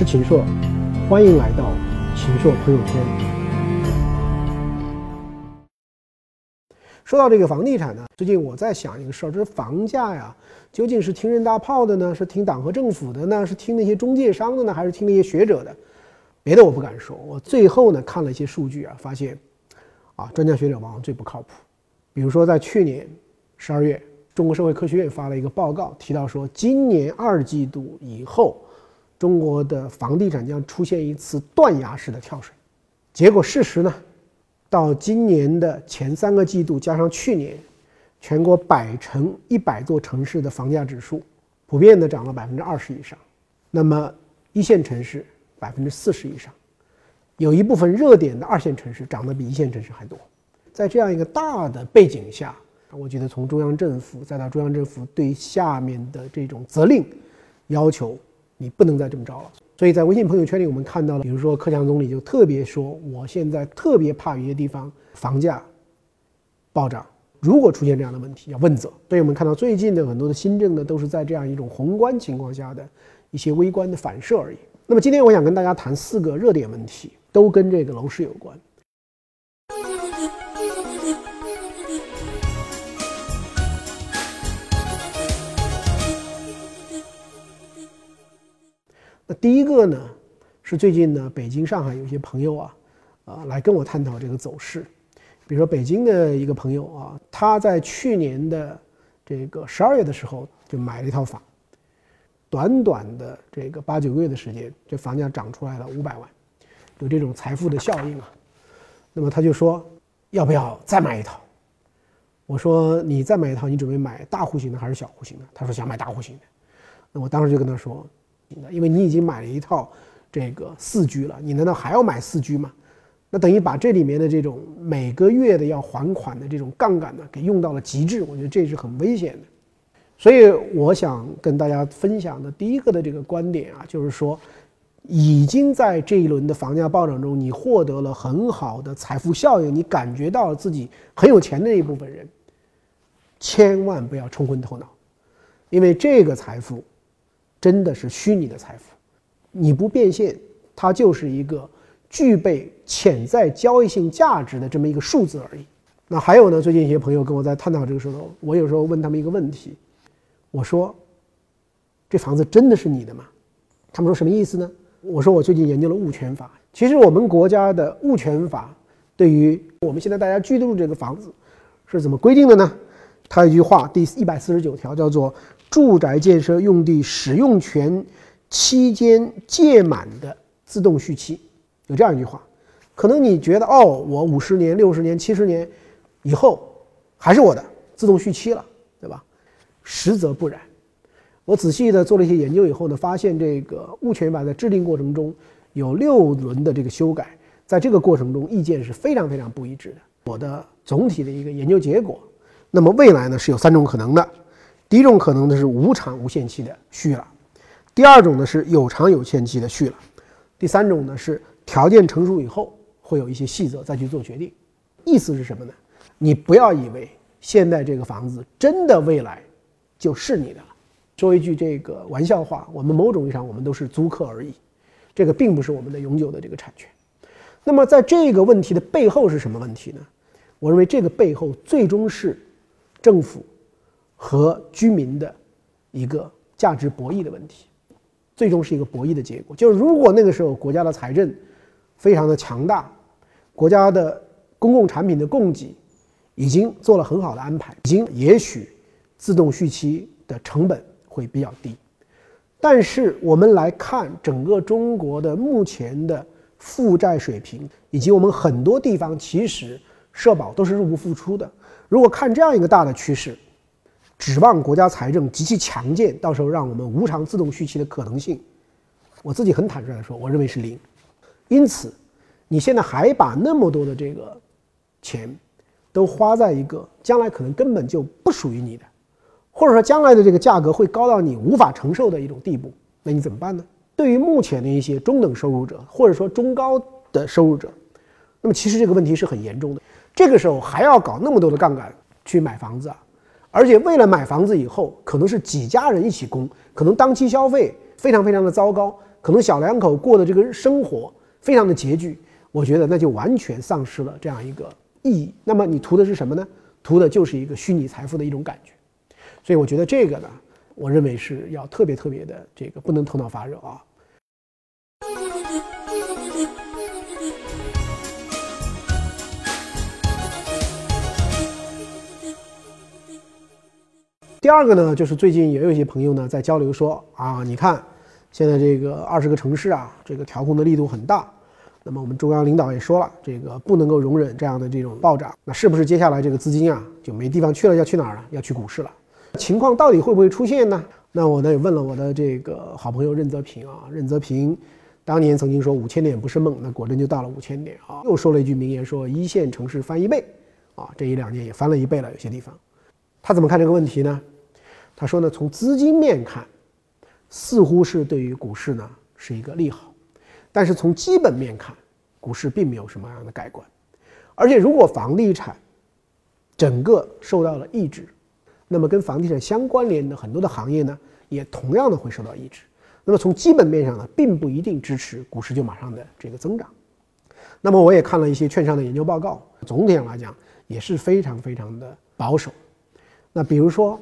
是秦朔，欢迎来到秦朔朋友圈。说到这个房地产呢，最近我在想一个事儿，就是房价呀，究竟是听人大炮的呢，是听党和政府的呢，是听那些中介商的呢，还是听那些学者的？别的我不敢说，我最后呢看了一些数据啊，发现，啊，专家学者往往最不靠谱。比如说在去年十二月，中国社会科学院发了一个报告，提到说，今年二季度以后。中国的房地产将出现一次断崖式的跳水，结果事实呢？到今年的前三个季度加上去年，全国百城一百座城市的房价指数普遍的涨了百分之二十以上，那么一线城市百分之四十以上，有一部分热点的二线城市涨得比一线城市还多。在这样一个大的背景下，我觉得从中央政府再到中央政府对下面的这种责令要求。你不能再这么着了，所以在微信朋友圈里，我们看到了，比如说克强总理就特别说，我现在特别怕有些地方房价暴涨，如果出现这样的问题，要问责。所以我们看到最近的很多的新政呢，都是在这样一种宏观情况下的一些微观的反射而已。那么今天我想跟大家谈四个热点问题，都跟这个楼市有关。那第一个呢，是最近呢，北京、上海有些朋友啊，啊，来跟我探讨这个走势。比如说北京的一个朋友啊，他在去年的这个十二月的时候就买了一套房，短短的这个八九个月的时间，这房价涨出来了五百万，有这种财富的效应啊。那么他就说，要不要再买一套？我说你再买一套，你准备买大户型的还是小户型的？他说想买大户型的。那我当时就跟他说。因为你已经买了一套这个四居了，你难道还要买四居吗？那等于把这里面的这种每个月的要还款的这种杠杆呢，给用到了极致。我觉得这是很危险的。所以我想跟大家分享的第一个的这个观点啊，就是说，已经在这一轮的房价暴涨中，你获得了很好的财富效应，你感觉到了自己很有钱的那一部分人，千万不要冲昏头脑，因为这个财富。真的是虚拟的财富，你不变现，它就是一个具备潜在交易性价值的这么一个数字而已。那还有呢？最近一些朋友跟我在探讨这个时候，我有时候问他们一个问题，我说：“这房子真的是你的吗？”他们说什么意思呢？我说：“我最近研究了物权法，其实我们国家的物权法对于我们现在大家居住这个房子是怎么规定的呢？他一句话，第一百四十九条叫做。”住宅建设用地使用权期间届满的自动续期，有这样一句话，可能你觉得哦，我五十年、六十年、七十年以后还是我的，自动续期了，对吧？实则不然。我仔细的做了一些研究以后呢，发现这个物权法在制定过程中有六轮的这个修改，在这个过程中意见是非常非常不一致的。我的总体的一个研究结果，那么未来呢是有三种可能的。第一种可能呢是无偿无限期的续了，第二种呢是有偿有限期的续了，第三种呢是条件成熟以后会有一些细则再去做决定。意思是什么呢？你不要以为现在这个房子真的未来就是你的了。说一句这个玩笑话，我们某种意义上我们都是租客而已，这个并不是我们的永久的这个产权。那么在这个问题的背后是什么问题呢？我认为这个背后最终是政府。和居民的一个价值博弈的问题，最终是一个博弈的结果。就是如果那个时候国家的财政非常的强大，国家的公共产品的供给已经做了很好的安排，已经也许自动续期的成本会比较低。但是我们来看整个中国的目前的负债水平，以及我们很多地方其实社保都是入不敷出的。如果看这样一个大的趋势，指望国家财政极其强健，到时候让我们无偿自动续期的可能性，我自己很坦率的说，我认为是零。因此，你现在还把那么多的这个钱都花在一个将来可能根本就不属于你的，或者说将来的这个价格会高到你无法承受的一种地步，那你怎么办呢？对于目前的一些中等收入者或者说中高的收入者，那么其实这个问题是很严重的。这个时候还要搞那么多的杠杆去买房子啊？而且为了买房子以后，可能是几家人一起供，可能当期消费非常非常的糟糕，可能小两口过的这个生活非常的拮据，我觉得那就完全丧失了这样一个意义。那么你图的是什么呢？图的就是一个虚拟财富的一种感觉。所以我觉得这个呢，我认为是要特别特别的这个不能头脑发热啊。第二个呢，就是最近也有一些朋友呢在交流说啊，你看现在这个二十个城市啊，这个调控的力度很大。那么我们中央领导也说了，这个不能够容忍这样的这种暴涨。那是不是接下来这个资金啊就没地方去了？要去哪儿了？要去股市了？情况到底会不会出现呢？那我呢也问了我的这个好朋友任泽平啊，任泽平当年曾经说五千点不是梦，那果真就到了五千点啊。又说了一句名言，说一线城市翻一倍啊，这一两年也翻了一倍了，有些地方。他怎么看这个问题呢？他说呢，从资金面看，似乎是对于股市呢是一个利好，但是从基本面看，股市并没有什么样的改观，而且如果房地产整个受到了抑制，那么跟房地产相关联的很多的行业呢，也同样的会受到抑制。那么从基本面上呢，并不一定支持股市就马上的这个增长。那么我也看了一些券商的研究报告，总体上来讲也是非常非常的保守。那比如说。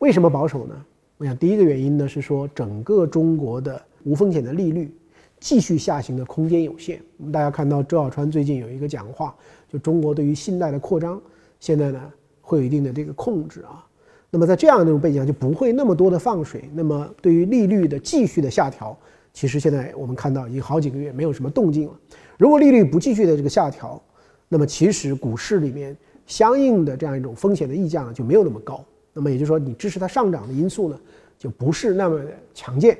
为什么保守呢？我想第一个原因呢是说，整个中国的无风险的利率继续下行的空间有限。我们大家看到周小川最近有一个讲话，就中国对于信贷的扩张，现在呢会有一定的这个控制啊。那么在这样的一种背景下，就不会那么多的放水。那么对于利率的继续的下调，其实现在我们看到已经好几个月没有什么动静了。如果利率不继续的这个下调，那么其实股市里面相应的这样一种风险的溢价呢就没有那么高。那么也就是说，你支持它上涨的因素呢，就不是那么的强健。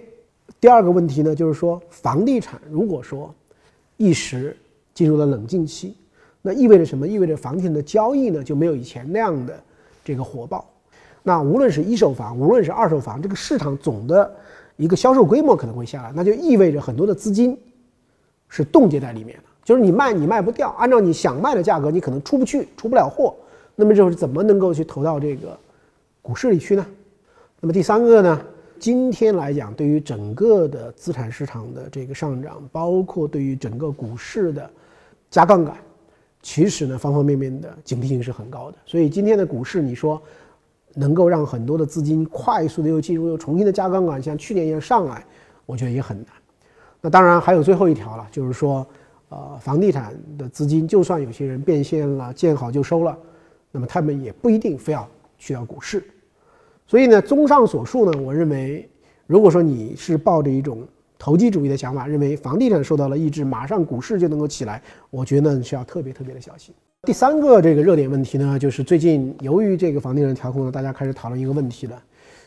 第二个问题呢，就是说，房地产如果说一时进入了冷静期，那意味着什么？意味着房地产的交易呢就没有以前那样的这个火爆。那无论是一手房，无论是二手房，这个市场总的一个销售规模可能会下来，那就意味着很多的资金是冻结在里面的，就是你卖你卖不掉，按照你想卖的价格，你可能出不去，出不了货。那么就是怎么能够去投到这个？股市里去呢？那么第三个呢？今天来讲，对于整个的资产市场的这个上涨，包括对于整个股市的加杠杆，其实呢，方方面面的警惕性是很高的。所以今天的股市，你说能够让很多的资金快速的又进入又重新的加杠杆，像去年一样上来，我觉得也很难。那当然还有最后一条了，就是说，呃，房地产的资金，就算有些人变现了，见好就收了，那么他们也不一定非要。去到股市，所以呢，综上所述呢，我认为，如果说你是抱着一种投机主义的想法，认为房地产受到了抑制，马上股市就能够起来，我觉得是要特别特别的小心。第三个这个热点问题呢，就是最近由于这个房地产调控呢，大家开始讨论一个问题了，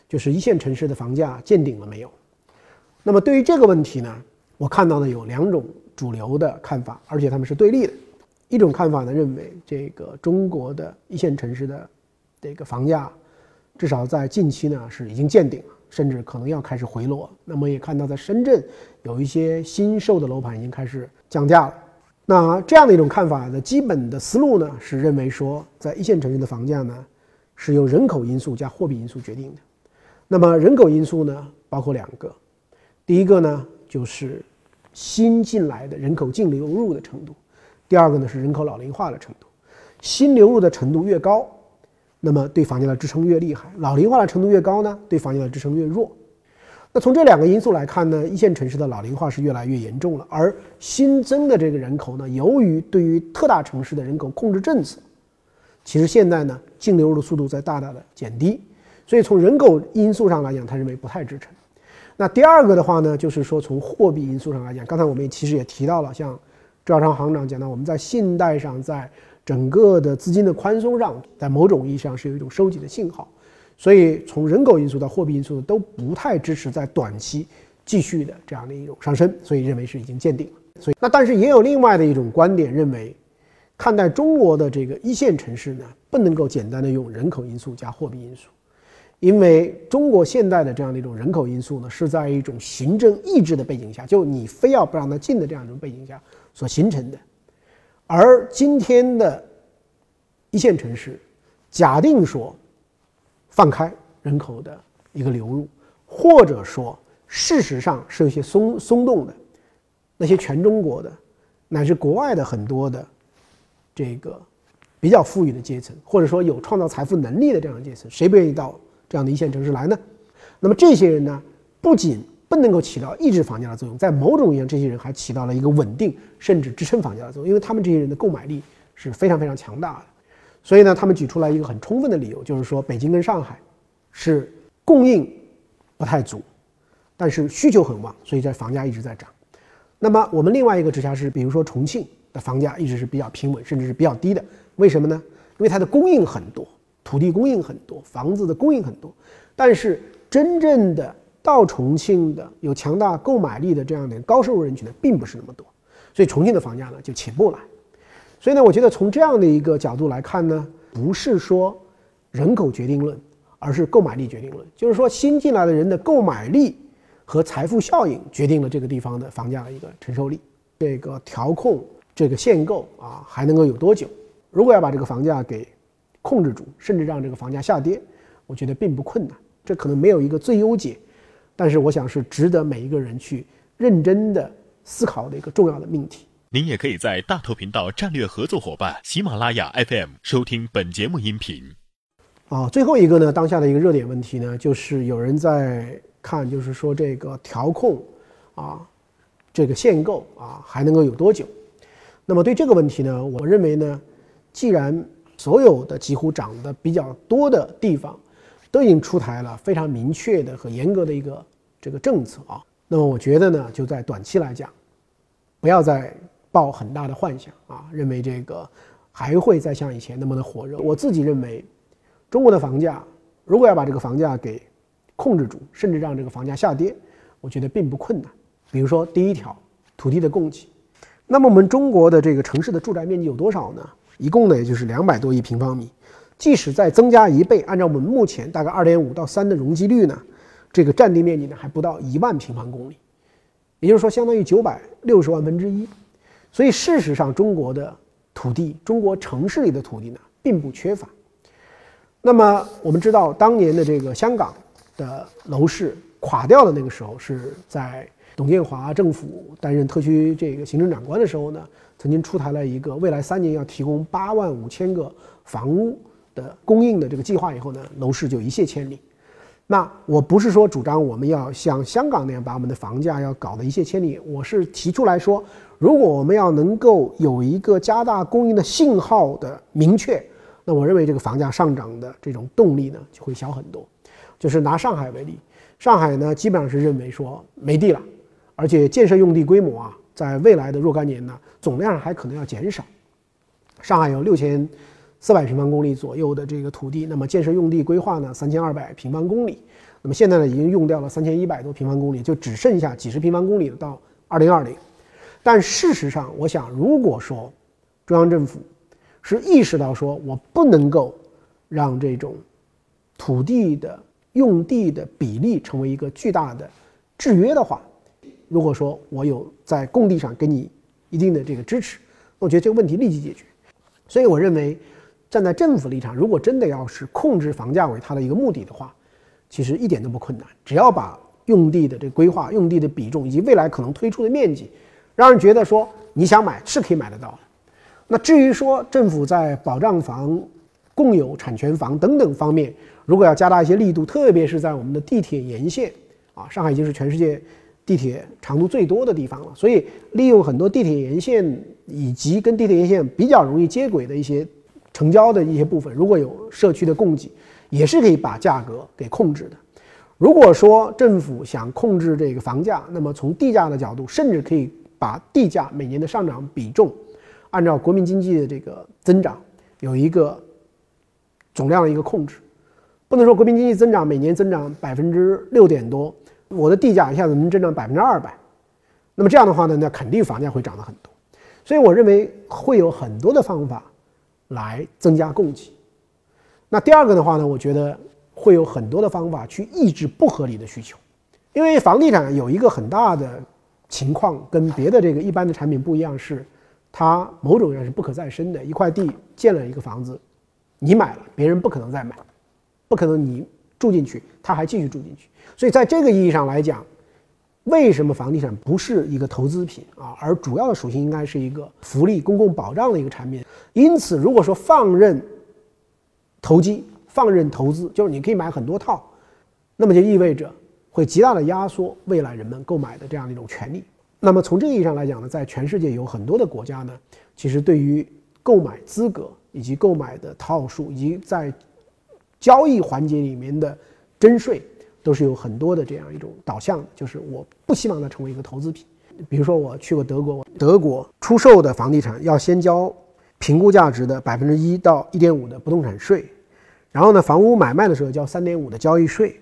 就是一线城市的房价见顶了没有？那么对于这个问题呢，我看到呢有两种主流的看法，而且他们是对立的。一种看法呢认为，这个中国的一线城市的这个房价，至少在近期呢是已经见顶了，甚至可能要开始回落。那么也看到在深圳有一些新售的楼盘已经开始降价了。那这样的一种看法的基本的思路呢，是认为说，在一线城市的房价呢，是由人口因素加货币因素决定的。那么人口因素呢，包括两个，第一个呢就是新进来的人口净流入的程度，第二个呢是人口老龄化的程度。新流入的程度越高，那么对房价的支撑越厉害；老龄化的程度越高呢，对房价的支撑越弱。那从这两个因素来看呢，一线城市的老龄化是越来越严重了，而新增的这个人口呢，由于对于特大城市的人口控制政策，其实现在呢净流入的速度在大大的减低，所以从人口因素上来讲，他认为不太支撑。那第二个的话呢，就是说从货币因素上来讲，刚才我们其实也提到了，像赵长行长讲到，我们在信贷上在。整个的资金的宽松上，在某种意义上是有一种收紧的信号，所以从人口因素到货币因素都不太支持在短期继续的这样的一种上升，所以认为是已经见顶了。所以那但是也有另外的一种观点认为，看待中国的这个一线城市呢，不能够简单的用人口因素加货币因素，因为中国现在的这样的一种人口因素呢，是在一种行政意志的背景下，就你非要不让他进的这样一种背景下所形成的。而今天的一线城市，假定说放开人口的一个流入，或者说事实上是有些松松动的。那些全中国的，乃至国外的很多的这个比较富裕的阶层，或者说有创造财富能力的这样的阶层，谁不愿意到这样的一线城市来呢？那么这些人呢，不仅不能够起到抑制房价的作用，在某种意义上，这些人还起到了一个稳定甚至支撑房价的作用，因为他们这些人的购买力是非常非常强大的。所以呢，他们举出来一个很充分的理由，就是说北京跟上海是供应不太足，但是需求很旺，所以在房价一直在涨。那么我们另外一个直辖市，比如说重庆的房价一直是比较平稳，甚至是比较低的。为什么呢？因为它的供应很多，土地供应很多，房子的供应很多，但是真正的到重庆的有强大购买力的这样的高收入人群呢，并不是那么多，所以重庆的房价呢就起不来。所以呢，我觉得从这样的一个角度来看呢，不是说人口决定论，而是购买力决定论。就是说，新进来的人的购买力和财富效应决定了这个地方的房价的一个承受力。这个调控这个限购啊，还能够有多久？如果要把这个房价给控制住，甚至让这个房价下跌，我觉得并不困难。这可能没有一个最优解，但是我想是值得每一个人去认真的思考的一个重要的命题。您也可以在大头频道战略合作伙伴喜马拉雅 FM 收听本节目音频。啊，最后一个呢，当下的一个热点问题呢，就是有人在看，就是说这个调控啊，这个限购啊，还能够有多久？那么对这个问题呢，我认为呢，既然所有的几乎涨得比较多的地方都已经出台了非常明确的和严格的一个这个政策啊，那么我觉得呢，就在短期来讲，不要再。抱很大的幻想啊，认为这个还会再像以前那么的火热。我自己认为，中国的房价如果要把这个房价给控制住，甚至让这个房价下跌，我觉得并不困难。比如说第一条，土地的供给。那么我们中国的这个城市的住宅面积有多少呢？一共呢也就是两百多亿平方米。即使再增加一倍，按照我们目前大概二点五到三的容积率呢，这个占地面积呢还不到一万平方公里，也就是说相当于九百六十万分之一。所以，事实上，中国的土地，中国城市里的土地呢，并不缺乏。那么，我们知道，当年的这个香港的楼市垮掉的那个时候，是在董建华政府担任特区这个行政长官的时候呢，曾经出台了一个未来三年要提供八万五千个房屋的供应的这个计划，以后呢，楼市就一泻千里。那我不是说主张我们要像香港那样把我们的房价要搞得一泻千里，我是提出来说。如果我们要能够有一个加大供应的信号的明确，那我认为这个房价上涨的这种动力呢就会小很多。就是拿上海为例，上海呢基本上是认为说没地了，而且建设用地规模啊，在未来的若干年呢总量还可能要减少。上海有六千四百平方公里左右的这个土地，那么建设用地规划呢三千二百平方公里，那么现在呢已经用掉了三千一百多平方公里，就只剩下几十平方公里到二零二零。但事实上，我想，如果说中央政府是意识到说我不能够让这种土地的用地的比例成为一个巨大的制约的话，如果说我有在供地上给你一定的这个支持，我觉得这个问题立即解决。所以，我认为站在政府立场，如果真的要是控制房价为它的一个目的的话，其实一点都不困难，只要把用地的这个规划、用地的比重以及未来可能推出的面积。让人觉得说你想买是可以买得到的。那至于说政府在保障房、共有产权房等等方面，如果要加大一些力度，特别是在我们的地铁沿线啊，上海已经是全世界地铁长度最多的地方了，所以利用很多地铁沿线以及跟地铁沿线比较容易接轨的一些城郊的一些部分，如果有社区的供给，也是可以把价格给控制的。如果说政府想控制这个房价，那么从地价的角度，甚至可以。把地价每年的上涨比重，按照国民经济的这个增长有一个总量的一个控制，不能说国民经济增长每年增长百分之六点多，我的地价一下子能增长百分之二百，那么这样的话呢，那肯定房价会涨得很多。所以我认为会有很多的方法来增加供给。那第二个的话呢，我觉得会有很多的方法去抑制不合理的需求，因为房地产有一个很大的。情况跟别的这个一般的产品不一样，是它某种意义上是不可再生的。一块地建了一个房子，你买了，别人不可能再买，不可能你住进去，他还继续住进去。所以在这个意义上来讲，为什么房地产不是一个投资品啊？而主要的属性应该是一个福利、公共保障的一个产品。因此，如果说放任投机、放任投资，就是你可以买很多套，那么就意味着会极大的压缩未来人们购买的这样的一种权利。那么从这个意义上来讲呢，在全世界有很多的国家呢，其实对于购买资格以及购买的套数以及在交易环节里面的征税。都是有很多的这样一种导向，就是我不希望它成为一个投资品。比如说，我去过德国，德国出售的房地产要先交评估价值的百分之一到一点五的不动产税，然后呢，房屋买卖的时候交三点五的交易税，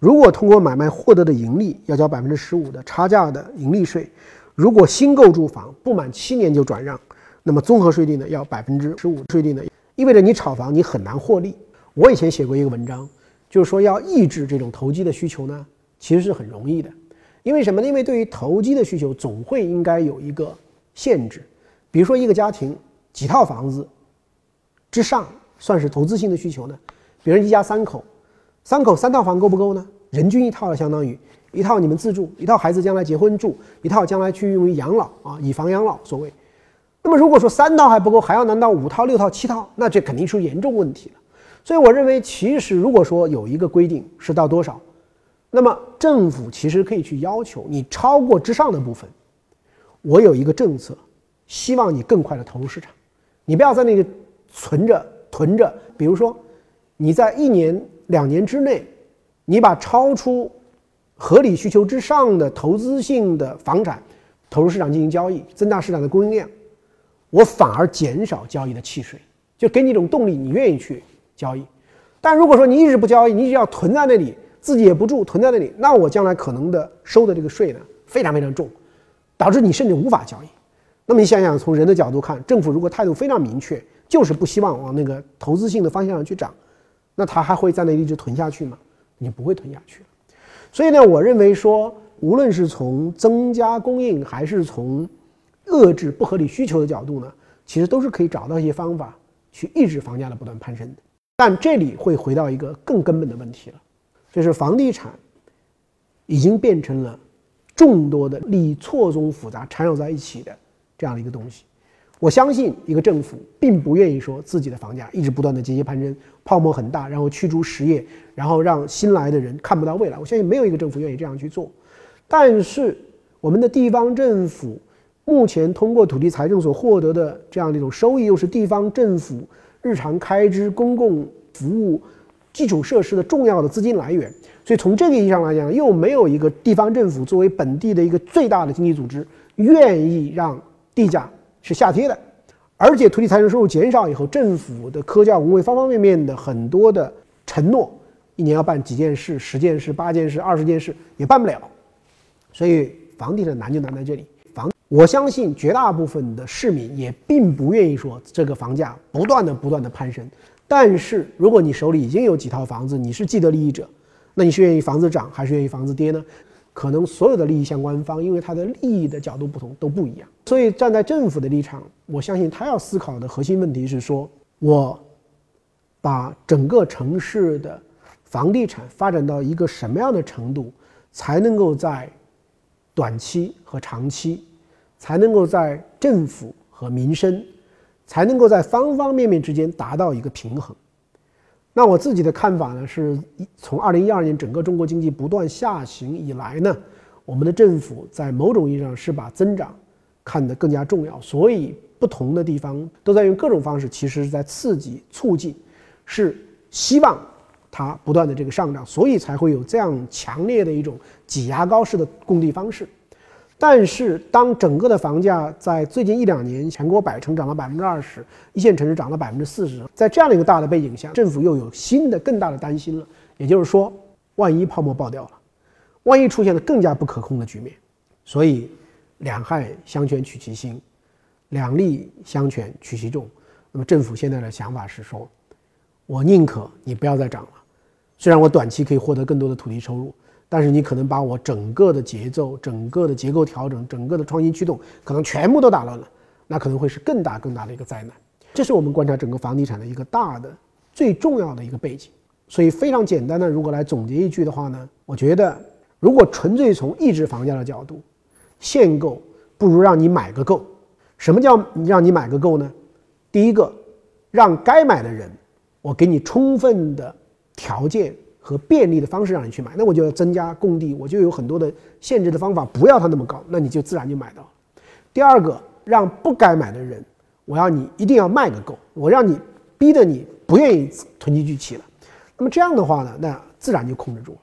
如果通过买卖获得的盈利，要交百分之十五的差价的盈利税。如果新购住房不满七年就转让，那么综合税率呢要百分之十五税率呢，意味着你炒房你很难获利。我以前写过一个文章。就是说，要抑制这种投机的需求呢，其实是很容易的，因为什么呢？因为对于投机的需求，总会应该有一个限制。比如说，一个家庭几套房子之上算是投资性的需求呢？比如一家三口，三口三套房够不够呢？人均一套了，相当于一套你们自住，一套孩子将来结婚住，一套将来去用于养老啊，以房养老所谓。那么如果说三套还不够，还要难到五套、六套、七套，那这肯定出严重问题了。所以我认为，其实如果说有一个规定是到多少，那么政府其实可以去要求你超过之上的部分，我有一个政策，希望你更快的投入市场，你不要在那个存着囤着。比如说，你在一年两年之内，你把超出合理需求之上的投资性的房产投入市场进行交易，增大市场的供应量，我反而减少交易的契税，就给你一种动力，你愿意去。交易，但如果说你一直不交易，你只要囤在那里，自己也不住，囤在那里，那我将来可能的收的这个税呢，非常非常重，导致你甚至无法交易。那么你想想，从人的角度看，政府如果态度非常明确，就是不希望往那个投资性的方向上去涨，那他还会在那里一直囤下去吗？你不会囤下去。所以呢，我认为说，无论是从增加供应，还是从遏制不合理需求的角度呢，其实都是可以找到一些方法去抑制房价的不断攀升的。但这里会回到一个更根本的问题了，就是房地产已经变成了众多的利益错综复杂缠绕在一起的这样的一个东西。我相信一个政府并不愿意说自己的房价一直不断的节节攀升，泡沫很大，然后驱逐实业，然后让新来的人看不到未来。我相信没有一个政府愿意这样去做。但是我们的地方政府目前通过土地财政所获得的这样的一种收益，又是地方政府。日常开支、公共服务、基础设施的重要的资金来源，所以从这个意义上来讲，又没有一个地方政府作为本地的一个最大的经济组织，愿意让地价是下跌的。而且土地财政收入减少以后，政府的科教文卫方方面面的很多的承诺，一年要办几件事、十件事、八件事、二十件事也办不了。所以房地产难就难在这里。我相信绝大部分的市民也并不愿意说这个房价不断的不断的攀升，但是如果你手里已经有几套房子，你是既得利益者，那你是愿意房子涨还是愿意房子跌呢？可能所有的利益相关方，因为他的利益的角度不同都不一样，所以站在政府的立场，我相信他要思考的核心问题是说，我把整个城市的房地产发展到一个什么样的程度，才能够在短期和长期。才能够在政府和民生，才能够在方方面面之间达到一个平衡。那我自己的看法呢，是从二零一二年整个中国经济不断下行以来呢，我们的政府在某种意义上是把增长看得更加重要，所以不同的地方都在用各种方式，其实是在刺激、促进，是希望它不断的这个上涨，所以才会有这样强烈的一种挤牙膏式的供地方式。但是，当整个的房价在最近一两年全国百城涨了百分之二十，一线城市涨了百分之四十，在这样的一个大的背景下，政府又有新的更大的担心了。也就是说，万一泡沫爆掉了，万一出现了更加不可控的局面，所以两害相权取其轻，两利相权取其重。那么政府现在的想法是说，我宁可你不要再涨了，虽然我短期可以获得更多的土地收入。但是你可能把我整个的节奏、整个的结构调整、整个的创新驱动，可能全部都打乱了，那可能会是更大更大的一个灾难。这是我们观察整个房地产的一个大的、最重要的一个背景。所以非常简单的，如果来总结一句的话呢，我觉得，如果纯粹从抑制房价的角度，限购不如让你买个够。什么叫让你买个够呢？第一个，让该买的人，我给你充分的条件和便利的方式让你去买，那我就要增加供地，我就有很多的限制的方法，不要它那么高，那你就自然就买到。第二个，让不该买的人，我要你一定要卖个够，我让你逼得你不愿意囤积聚齐了。那么这样的话呢，那自然就控制住了。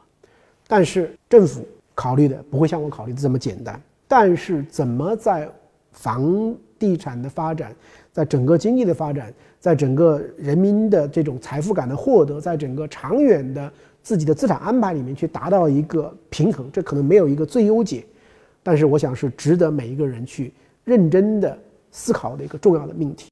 但是政府考虑的不会像我考虑的这么简单。但是怎么在房地产的发展，在整个经济的发展，在整个人民的这种财富感的获得，在整个长远的自己的资产安排里面去达到一个平衡，这可能没有一个最优解。但是我想是值得每一个人去认真的思考的一个重要的命题。